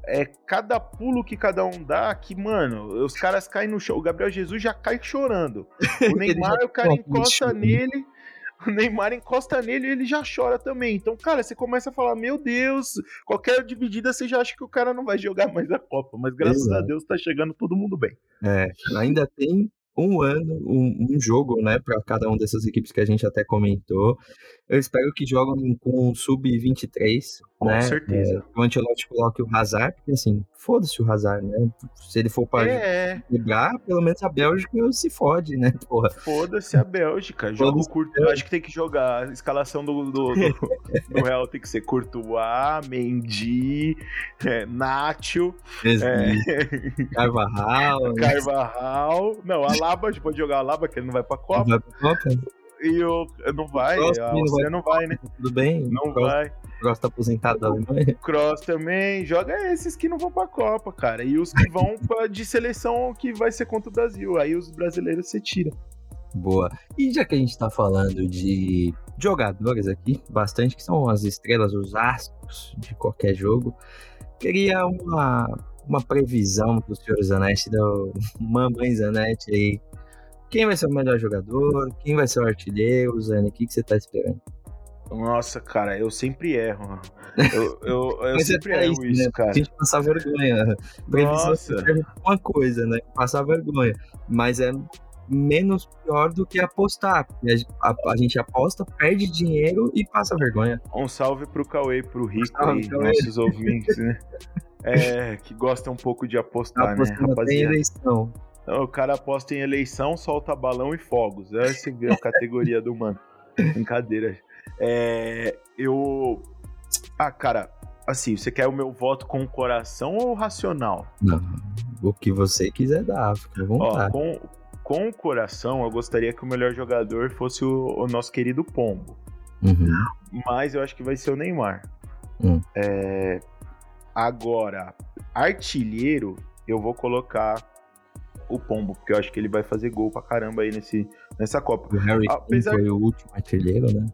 é cada pulo que cada um dá que, mano, os caras caem no chão. O Gabriel Jesus já cai chorando. O Neymar, o cara encosta nele o Neymar encosta nele e ele já chora também. Então, cara, você começa a falar: Meu Deus, qualquer dividida você já acha que o cara não vai jogar mais a Copa. Mas graças Exato. a Deus tá chegando todo mundo bem. É, ainda tem um ano, um, um jogo, né, para cada uma dessas equipes que a gente até comentou. Eu espero que joguem com o sub-23, com né? certeza. É, o Ancelotti coloque o Hazard, porque assim, foda-se o Hazard, né? Se ele for para é. jogar, pelo menos a Bélgica se fode, né, porra. Foda-se a Bélgica. Jogo curto. Acho que tem que jogar. A escalação do, do, do, do Real tem que ser Courtois, Mendy, é, Nacho, é, Carvajal. Carvajal. Não, a Alaba, a gente pode jogar a Alaba, que ele não vai pra Copa. Não vai pra Copa? E o. Não vai, Áustria não vai, né? Tudo bem? Não Cross, vai. Cross tá aposentado da Alemanha. Cross também. Joga esses que não vão pra Copa, cara. E os que vão pra, de seleção que vai ser contra o Brasil. Aí os brasileiros você tira. Boa. E já que a gente tá falando de jogadores aqui, bastante, que são as estrelas, os astros de qualquer jogo, queria uma uma previsão para os senhores Zanetti, da mamãe Zanetti aí. Quem vai ser o melhor jogador? Quem vai ser o artilheiro, Zane? O que, que você tá esperando? Nossa, cara, eu sempre erro. Eu, eu, eu sempre é erro isso, isso né? cara. A gente passar vergonha. Previsão Nossa. uma coisa, né? Passar vergonha. Mas é menos pior do que apostar. A, a, a, gente aposta, perde dinheiro e passa vergonha. Um salve pro Cauê, pro Rico aí, nossos ouvintes, né? É, que gosta um pouco de apostar, né, rapaziada? eleição. O cara aposta em eleição, solta balão e fogos. É a categoria do mano. Brincadeira. É, eu. Ah, cara, assim, você quer o meu voto com o coração ou racional? Não, o que você quiser dar, fica à vontade. Ó, com, com o coração, eu gostaria que o melhor jogador fosse o, o nosso querido Pombo. Uhum. Mas eu acho que vai ser o Neymar. Uhum. É, Agora, artilheiro, eu vou colocar o Pombo, porque eu acho que ele vai fazer gol pra caramba aí nesse, nessa Copa. O Harry Apesar... foi o último artilheiro, né?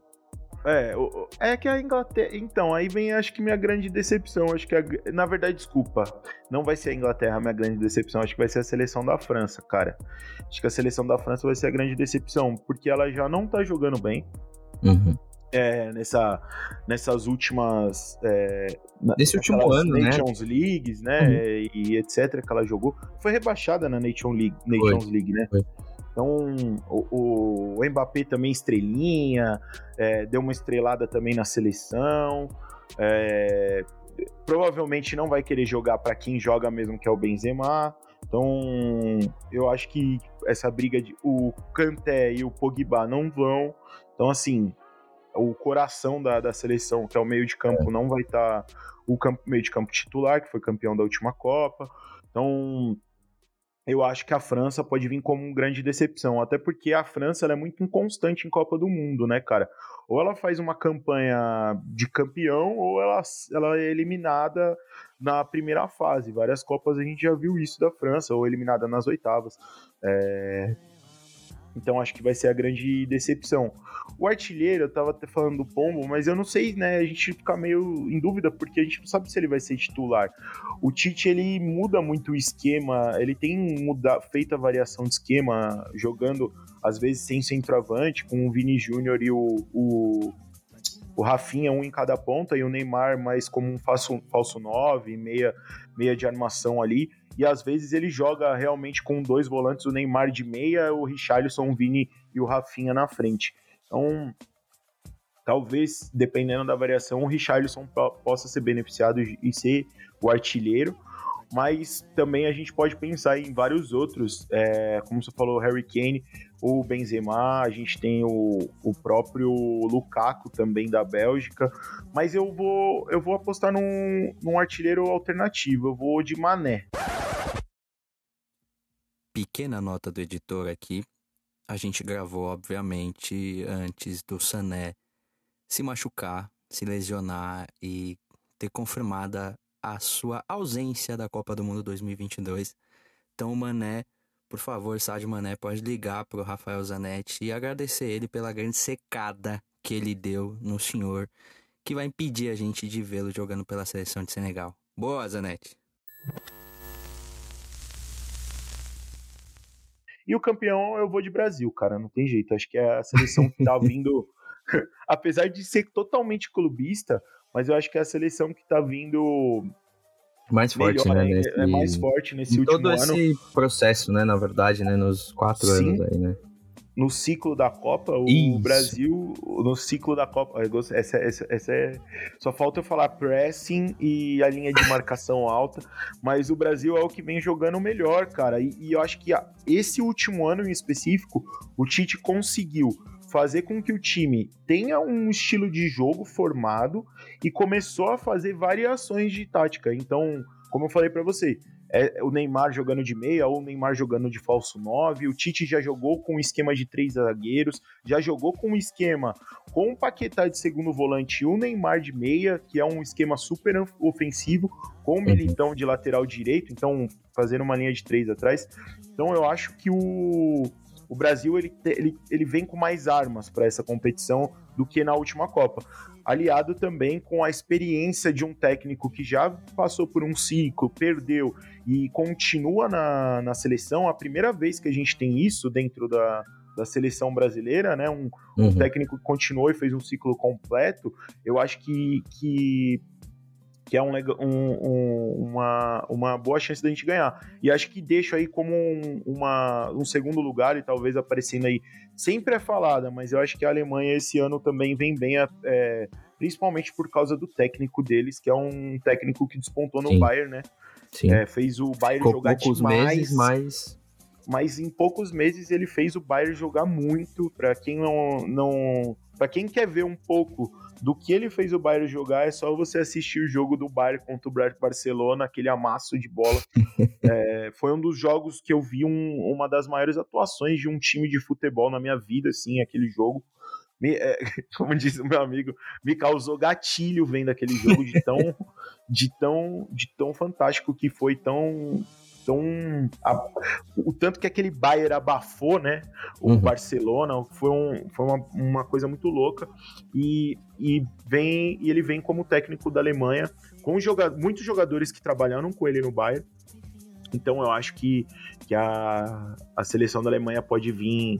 É, é que a Inglaterra. Então, aí vem acho que minha grande decepção. Acho que, a... na verdade, desculpa. Não vai ser a Inglaterra a minha grande decepção. Acho que vai ser a seleção da França, cara. Acho que a seleção da França vai ser a grande decepção, porque ela já não tá jogando bem. Uhum é, nessa, nessas últimas. É, Nesse último ano, né? Nations né? Leagues, né? Uhum. E etc. que ela jogou. Foi rebaixada na Nation League, Nations Foi. League, né? Foi. Então, o, o, Mbappé também estrelinha, é, deu uma estrelada também na seleção. É, provavelmente não vai querer jogar para quem joga mesmo, que é o Benzema. Então, eu acho que essa briga de o Kanté e o Pogba não vão. Então, assim, o coração da, da seleção, que é o meio de campo, é. não vai estar tá o campo, meio de campo titular, que foi campeão da última Copa. Então, eu acho que a França pode vir como uma grande decepção, até porque a França é muito inconstante em Copa do Mundo, né, cara? Ou ela faz uma campanha de campeão, ou ela, ela é eliminada na primeira fase. Várias Copas a gente já viu isso da França, ou eliminada nas oitavas. É, então acho que vai ser a grande decepção. O artilheiro, eu tava até falando do Pombo, mas eu não sei, né? A gente fica meio em dúvida porque a gente não sabe se ele vai ser titular. O Tite, ele muda muito o esquema, ele tem muda, feito a variação de esquema, jogando às vezes sem centroavante, com o Vini Júnior e o, o, o Rafinha, um em cada ponta, e o Neymar mais como um falso, falso 9, meia, meia de armação ali e às vezes ele joga realmente com dois volantes, o Neymar de meia, o Richarlison, o Vini e o Rafinha na frente. Então, talvez, dependendo da variação, o Richarlison possa ser beneficiado e ser o artilheiro, mas também a gente pode pensar em vários outros, é, como você falou, Harry Kane, o Benzema, a gente tem o, o próprio Lukaku também da Bélgica, mas eu vou eu vou apostar num, num artilheiro alternativo, eu vou de Mané pequena nota do editor aqui. A gente gravou, obviamente, antes do Sané se machucar, se lesionar e ter confirmada a sua ausência da Copa do Mundo 2022. Então, Mané, por favor, Sádio Mané, pode ligar pro Rafael Zanetti e agradecer ele pela grande secada que ele deu no senhor, que vai impedir a gente de vê-lo jogando pela seleção de Senegal. Boa, Zanetti. E o campeão eu vou de Brasil, cara, não tem jeito. Acho que é a seleção que tá vindo, apesar de ser totalmente clubista, mas eu acho que é a seleção que tá vindo mais forte, melhor, né? Nesse... É mais forte nesse último todo ano. Todo esse processo, né? Na verdade, né? Nos quatro Sim. anos aí, né? no ciclo da Copa, o Isso. Brasil, no ciclo da Copa, essa, essa, essa é, só falta eu falar pressing e a linha de marcação alta, mas o Brasil é o que vem jogando melhor, cara, e, e eu acho que esse último ano em específico, o Tite conseguiu fazer com que o time tenha um estilo de jogo formado e começou a fazer variações de tática. Então, como eu falei para você, é o Neymar jogando de meia ou o Neymar jogando de falso 9. O Tite já jogou com um esquema de três zagueiros, já jogou com um esquema com o Paquetá de segundo volante e o Neymar de meia, que é um esquema super ofensivo, com o uhum. Militão de lateral direito, então fazendo uma linha de três atrás. Então eu acho que o, o Brasil ele, ele, ele vem com mais armas para essa competição do que na última Copa aliado também com a experiência de um técnico que já passou por um ciclo, perdeu e continua na, na seleção. A primeira vez que a gente tem isso dentro da, da seleção brasileira, né? Um, uhum. um técnico que continuou e fez um ciclo completo. Eu acho que, que que é um, um, uma, uma boa chance da gente ganhar. E acho que deixo aí como um, uma, um segundo lugar e talvez aparecendo aí. Sempre é falada, mas eu acho que a Alemanha esse ano também vem bem, é, principalmente por causa do técnico deles, que é um técnico que despontou no Sim. Bayern, né? Sim. É, fez o Bayern jogar poucos demais. Meses, mas... mas em poucos meses ele fez o Bayern jogar muito. Para quem não, não para quem quer ver um pouco do que ele fez o Bayern jogar, é só você assistir o jogo do Bayern contra o Barcelona, aquele amasso de bola. é, foi um dos jogos que eu vi um, uma das maiores atuações de um time de futebol na minha vida, assim, aquele jogo. Me, é, como disse o meu amigo, me causou gatilho vendo aquele jogo de tão, de tão, de tão fantástico que foi, tão, tão. A, o tanto que aquele Bayern abafou, né? O uhum. Barcelona foi, um, foi uma, uma coisa muito louca. E, e, vem, e ele vem como técnico da Alemanha, com joga, muitos jogadores que trabalharam com ele no Bayern. Então eu acho que, que a, a seleção da Alemanha pode vir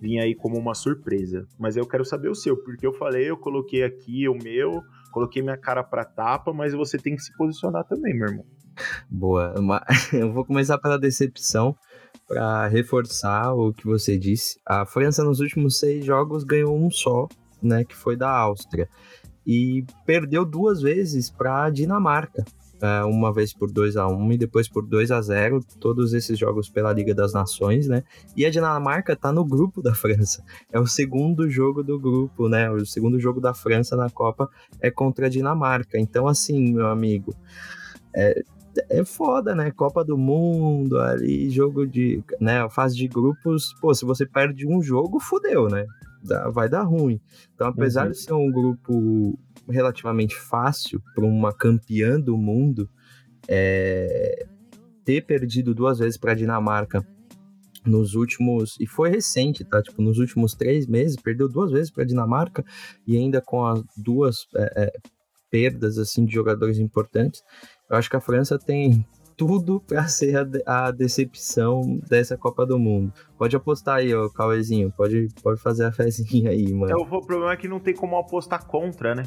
vir aí como uma surpresa. Mas eu quero saber o seu, porque eu falei, eu coloquei aqui o meu, coloquei minha cara pra tapa, mas você tem que se posicionar também, meu irmão. Boa. Eu vou começar pela decepção para reforçar o que você disse. A França nos últimos seis jogos ganhou um só, né, que foi da Áustria, e perdeu duas vezes para a Dinamarca. É, uma vez por 2 a 1 e depois por 2 a 0 todos esses jogos pela Liga das Nações, né? E a Dinamarca tá no grupo da França. É o segundo jogo do grupo, né? O segundo jogo da França na Copa é contra a Dinamarca. Então, assim, meu amigo, é, é foda, né? Copa do Mundo, ali, jogo de. né? Fase de grupos. Pô, se você perde um jogo, fodeu, né? Dá, vai dar ruim. Então, apesar uhum. de ser um grupo relativamente fácil para uma campeã do mundo, é, ter perdido duas vezes para a Dinamarca nos últimos e foi recente, tá? Tipo, nos últimos três meses perdeu duas vezes para a Dinamarca e ainda com as duas é, é, perdas assim de jogadores importantes. Eu acho que a França tem tudo para ser a, decepção dessa Copa do Mundo. Pode apostar aí, ó, Cauezinho. Pode, pode fazer a fezinha aí, mano. É, o problema é que não tem como apostar contra, né?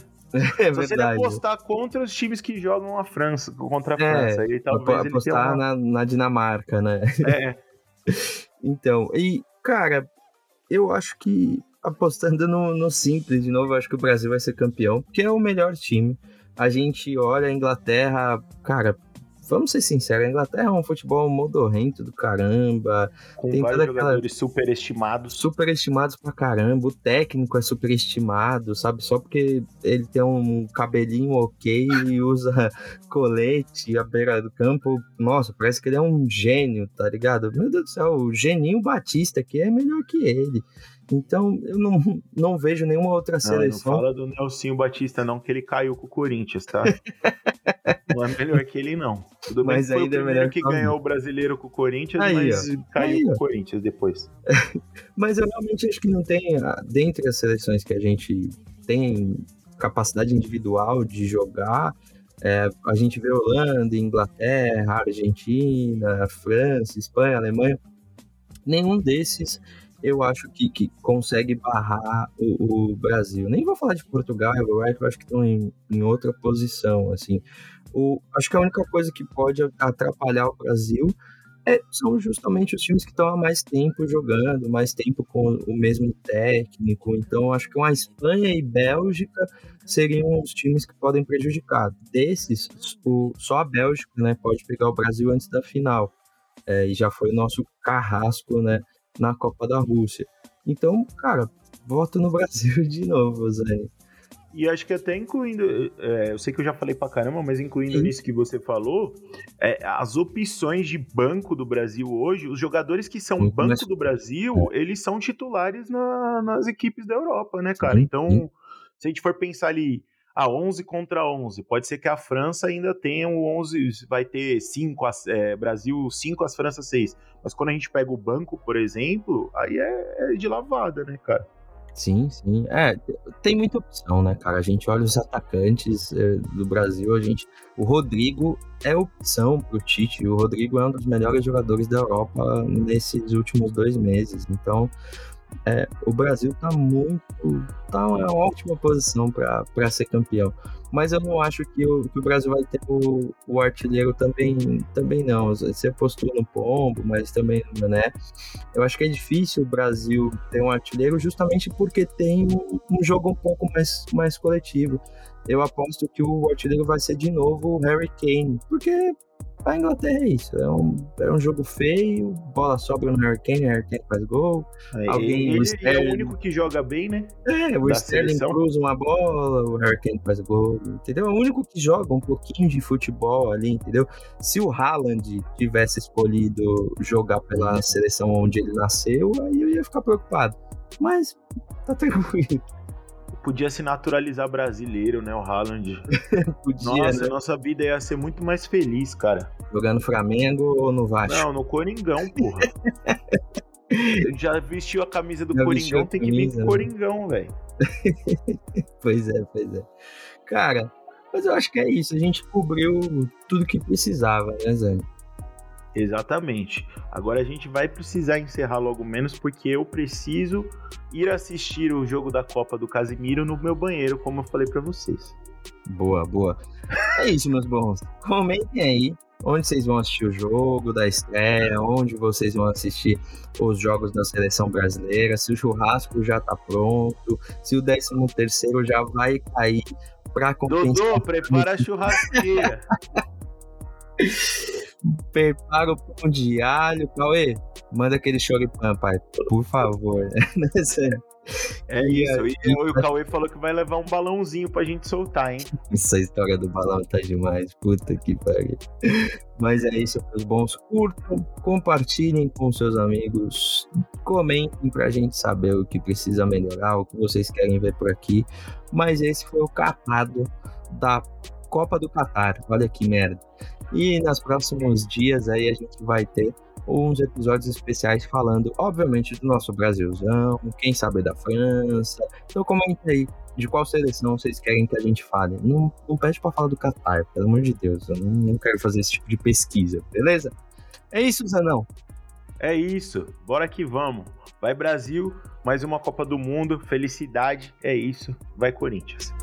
É Se você apostar contra os times que jogam a França, contra a é, França, aí talvez apostar uma... na, na Dinamarca, né? É. então, e, cara, eu acho que apostando no, no simples, de novo, eu acho que o Brasil vai ser campeão, porque é o melhor time a gente olha a Inglaterra, cara, vamos ser sinceros, a Inglaterra é um futebol modorrento do caramba. Com tem vários jogadores superestimados. Superestimados pra caramba. O técnico é superestimado, sabe? Só porque ele tem um cabelinho ok e usa colete à beira do campo. Nossa, parece que ele é um gênio, tá ligado? Meu Deus do céu, o Geninho Batista aqui é melhor que ele. Então, eu não, não vejo nenhuma outra seleção. Não, não fala do Nelsinho Batista, não, que ele caiu com o Corinthians, tá? não é melhor que ele, não. Tudo bem mas que foi ainda o é primeiro que ganhou o brasileiro com o Corinthians, aí, mas ó. caiu aí, com o Corinthians depois. mas eu realmente acho que não tem, ah, dentre as seleções que a gente tem capacidade individual de jogar, é, a gente vê Holanda, Inglaterra, Argentina, França, Espanha, Alemanha. Nenhum desses eu acho que, que consegue barrar o, o, Brasil. Nem vou falar de Portugal e Uruguai, que eu acho que estão em, em outra posição. Assim. O, acho que a única coisa que pode atrapalhar o Brasil é, são justamente os times que estão há mais tempo jogando, mais tempo com o mesmo técnico. Então, acho que uma Espanha e Bélgica seriam os times que podem prejudicar. Desses, o, só a Bélgica né, pode pegar o Brasil antes da final. É, e já foi o nosso carrasco né, na Copa da Rússia. Então, cara, voto no Brasil de novo, Zé. E acho que até incluindo, é, eu sei que eu já falei pra caramba, mas incluindo Sim. nisso que você falou, é, as opções de banco do Brasil hoje, os jogadores que são Sim, banco do Brasil, é. eles são titulares na, nas equipes da Europa, né, cara? Então, se a gente for pensar ali, a 11 contra 11. Pode ser que a França ainda tenha o 11, vai ter 5, é, Brasil 5, as França 6. Mas quando a gente pega o banco, por exemplo, aí é, é de lavada, né, cara? Sim, sim. É, tem muita opção, né, cara? A gente olha os atacantes é, do Brasil, a gente. O Rodrigo é opção pro Tite. O Rodrigo é um dos melhores jogadores da Europa nesses últimos dois meses. Então, é, o Brasil está muito. tá uma ótima posição para ser campeão. Mas eu não acho que o, que o Brasil vai ter o, o, artilheiro também, também não. Você apostou no Pombo, mas também, né? Eu acho que é difícil o Brasil ter um artilheiro justamente porque tem um, um jogo um pouco mais, mais coletivo. Eu aposto que o artilheiro vai ser de novo o Harry Kane, porque a Inglaterra é isso. É um, é um jogo feio, bola sobra no Hurricane, o Hurricane faz gol. É, alguém, ele, Sterling, ele, é o único que joga bem, né? É, o Sterling seleção. cruza uma bola, o Hurricane faz gol, entendeu? É o único que joga um pouquinho de futebol ali, entendeu? Se o Haaland tivesse escolhido jogar pela seleção onde ele nasceu, aí eu ia ficar preocupado. Mas tá tranquilo podia se naturalizar brasileiro, né? O Haaland. podia, Nossa, né? nossa vida ia ser muito mais feliz, cara. Jogando Flamengo ou no Vasco? Não, no Coringão, porra. Já vestiu a camisa do Já Coringão, tem que vir com o né? Coringão, velho. pois é, pois é. Cara, mas eu acho que é isso. A gente cobriu tudo que precisava, né, Zé? Exatamente. Agora a gente vai precisar encerrar logo menos porque eu preciso ir assistir o jogo da Copa do Casimiro no meu banheiro, como eu falei para vocês. Boa, boa. É isso, meus bons. Comentem aí onde vocês vão assistir o jogo da estreia, onde vocês vão assistir os jogos da seleção brasileira, se o churrasco já tá pronto, se o 13 terceiro já vai cair para compensar. Dodô, prepara a churrasqueira. Prepara o pão de alho. Cauê, manda aquele choripan, pai. Por favor. é isso. E, o Cauê falou que vai levar um balãozinho pra gente soltar, hein? Essa história do balão tá demais. Puta que pariu. Mas é isso, meus bons. Curtam, compartilhem com seus amigos. Comentem pra gente saber o que precisa melhorar, o que vocês querem ver por aqui. Mas esse foi o capado da Copa do Catar. Olha que merda. E nos próximos dias aí a gente vai ter uns episódios especiais falando, obviamente, do nosso Brasilzão, quem sabe da França. Então comenta aí de qual seleção vocês querem que a gente fale. Não, não pede para falar do Qatar, pelo amor de Deus. Eu não, não, quero fazer esse tipo de pesquisa, beleza? É isso, Zanão. É isso. Bora que vamos. Vai Brasil, mais uma Copa do Mundo. Felicidade. É isso. Vai Corinthians.